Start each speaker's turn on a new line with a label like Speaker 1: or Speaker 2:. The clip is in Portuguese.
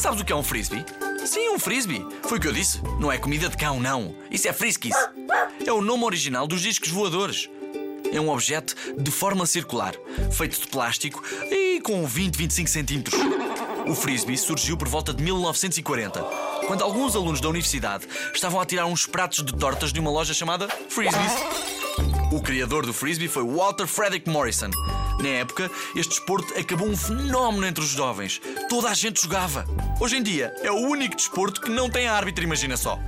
Speaker 1: Sabes o que é um frisbee? Sim, um frisbee. Foi o que eu disse. Não é comida de cão, não. Isso é friskies. É o nome original dos discos voadores. É um objeto de forma circular, feito de plástico e com 20, 25 centímetros. O frisbee surgiu por volta de 1940, quando alguns alunos da universidade estavam a tirar uns pratos de tortas de uma loja chamada Frisbees. O criador do frisbee foi Walter Frederick Morrison. Na época, este desporto acabou um fenómeno entre os jovens. Toda a gente jogava. Hoje em dia, é o único desporto que não tem árbitro, imagina só.